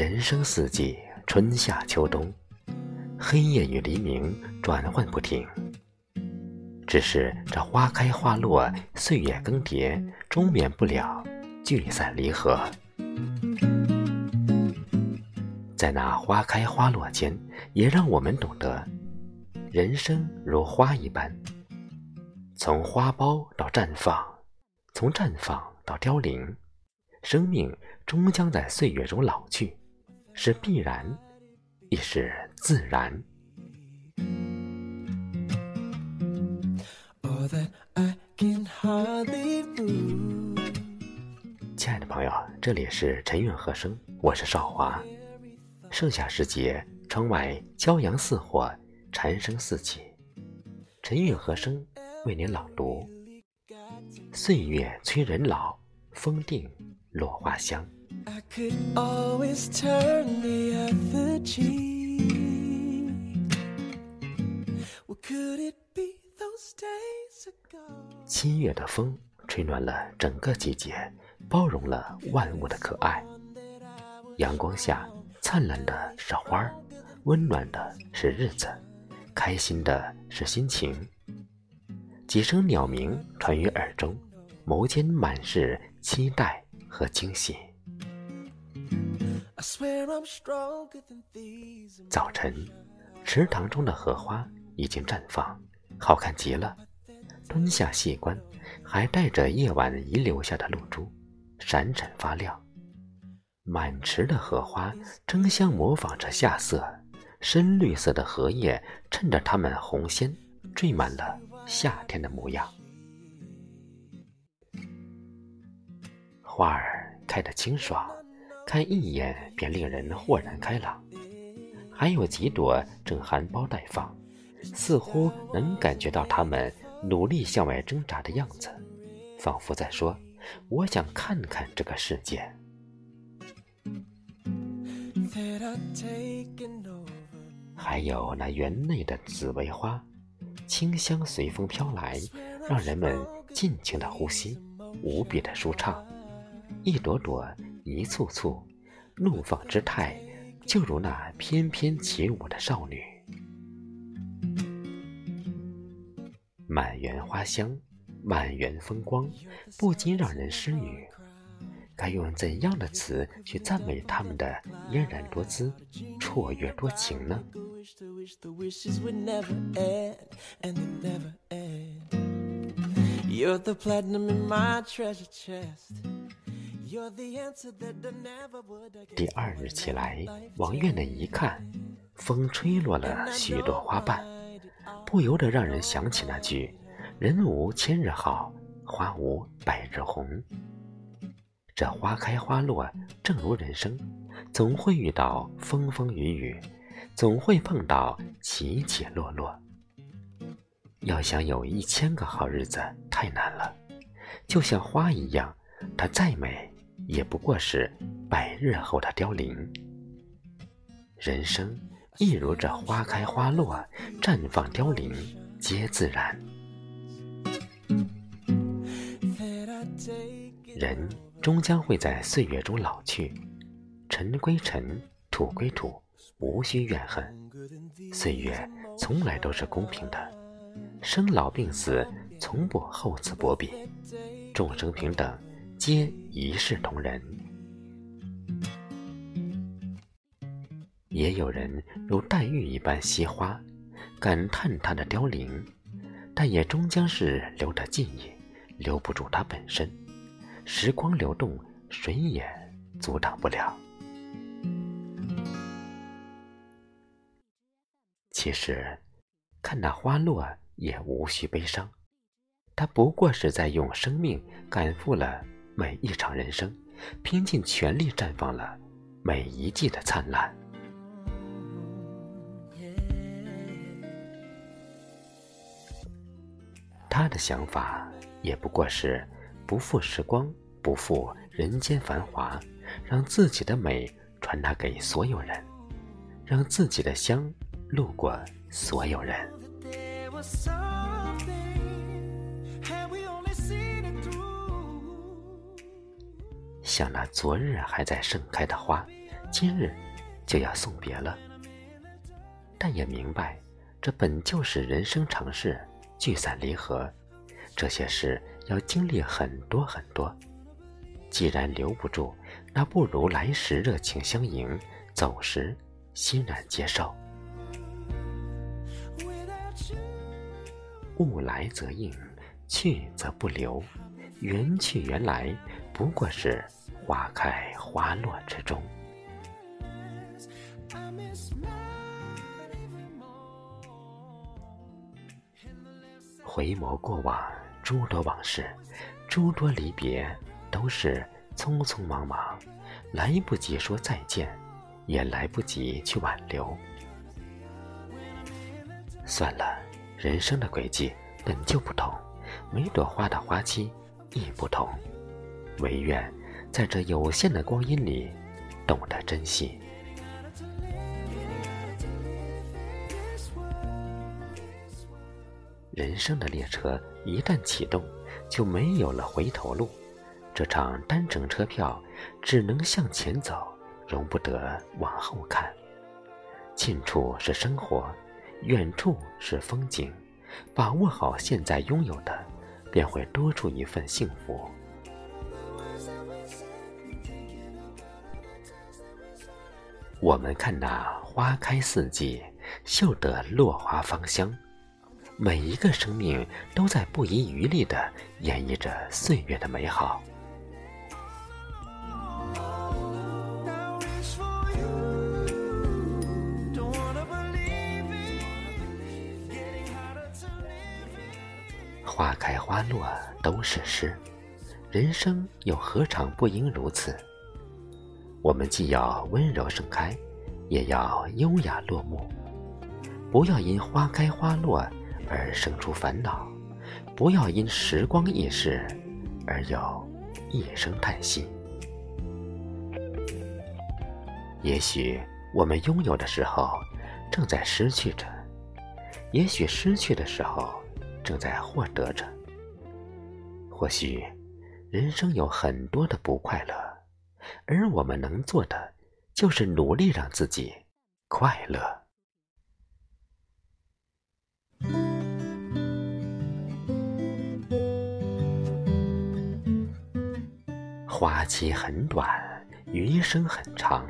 人生四季，春夏秋冬，黑夜与黎明转换不停。只是这花开花落，岁月更迭，终免不了聚散离合。在那花开花落间，也让我们懂得，人生如花一般，从花苞到绽放，从绽放到凋零，生命终将在岁月中老去。是必然，亦是自然。亲爱的朋友，这里是晨韵和声，我是少华。盛夏时节，窗外骄阳似火，蝉声四起。晨韵和声为您朗读：岁月催人老，风定落花香。I could always turn the other cheek. What could it be those days ago? 七月的风吹暖了整个季节，包容了万物的可爱。阳光下，灿烂的是花儿，温暖的是日子，开心的是心情。几声鸟鸣传于耳中，眸间满是期待和惊喜。早晨，池塘中的荷花已经绽放，好看极了。蹲下细观，还带着夜晚遗留下的露珠，闪闪发亮。满池的荷花争相模仿着夏色，深绿色的荷叶衬着它们红鲜，缀满了夏天的模样。花儿开得清爽。看一眼便令人豁然开朗，还有几朵正含苞待放，似乎能感觉到它们努力向外挣扎的样子，仿佛在说：“我想看看这个世界。”还有那园内的紫薇花，清香随风飘来，让人们尽情的呼吸，无比的舒畅，一朵朵。一簇簇，怒放之态，就如那翩翩起舞的少女。满园花香，满园风光，不禁让人失语。该用怎样的词去赞美他们的嫣然多姿、绰约多情呢？You're the platinum in my treasure chest.？第二日起来，往院内一看，风吹落了许多花瓣，不由得让人想起那句“人无千日好，花无百日红”。这花开花落，正如人生，总会遇到风风雨雨，总会碰到起起落落。要想有一千个好日子，太难了。就像花一样，它再美。也不过是百日后的凋零。人生亦如这花开花落，绽放凋零，皆自然。人终将会在岁月中老去，尘归尘，土归土，无需怨恨。岁月从来都是公平的，生老病死从不厚此薄彼，众生平等。皆一视同仁。也有人如黛玉一般惜花，感叹它的凋零，但也终将是留着记忆，留不住它本身。时光流动，谁也阻挡不了。其实，看那花落也无需悲伤，它不过是在用生命赶赴了。每一场人生，拼尽全力绽放了每一季的灿烂。他的想法也不过是不负时光，不负人间繁华，让自己的美传达给所有人，让自己的香路过所有人。像那昨日还在盛开的花，今日就要送别了。但也明白，这本就是人生常事，聚散离合，这些事要经历很多很多。既然留不住，那不如来时热情相迎，走时欣然接受。物来则应，去则不留。缘去缘来，不过是花开花落之中。回眸过往，诸多往事，诸多离别。都是匆匆忙忙，来不及说再见，也来不及去挽留。算了，人生的轨迹本就不同，每朵花的花期亦不同。唯愿在这有限的光阴里，懂得珍惜。人生的列车一旦启动，就没有了回头路。这场单程车票只能向前走，容不得往后看。近处是生活，远处是风景。把握好现在拥有的，便会多出一份幸福。我们看那花开四季，嗅得落花芳香。每一个生命都在不遗余力地演绎着岁月的美好。花开花落都是诗，人生又何尝不应如此？我们既要温柔盛开，也要优雅落幕。不要因花开花落而生出烦恼，不要因时光易逝而有一声叹息。也许我们拥有的时候，正在失去着；也许失去的时候。正在获得着。或许，人生有很多的不快乐，而我们能做的，就是努力让自己快乐。花期很短，余生很长，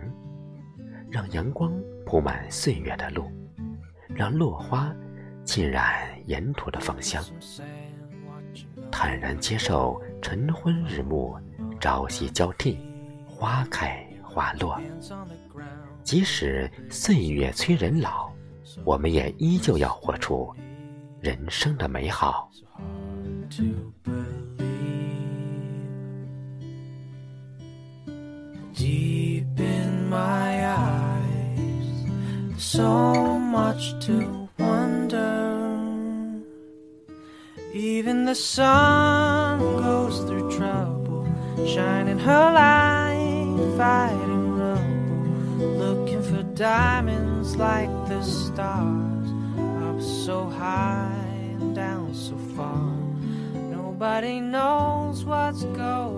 让阳光铺满岁月的路，让落花。浸染沿途的芳香，坦然接受晨昏日暮、朝夕交替、花开花落。即使岁月催人老，我们也依旧要活出人生的美好。So much to wonder. Even the sun goes through trouble, shining her light, fighting rubble, looking for diamonds like the stars, up so high and down so far. Nobody knows what's going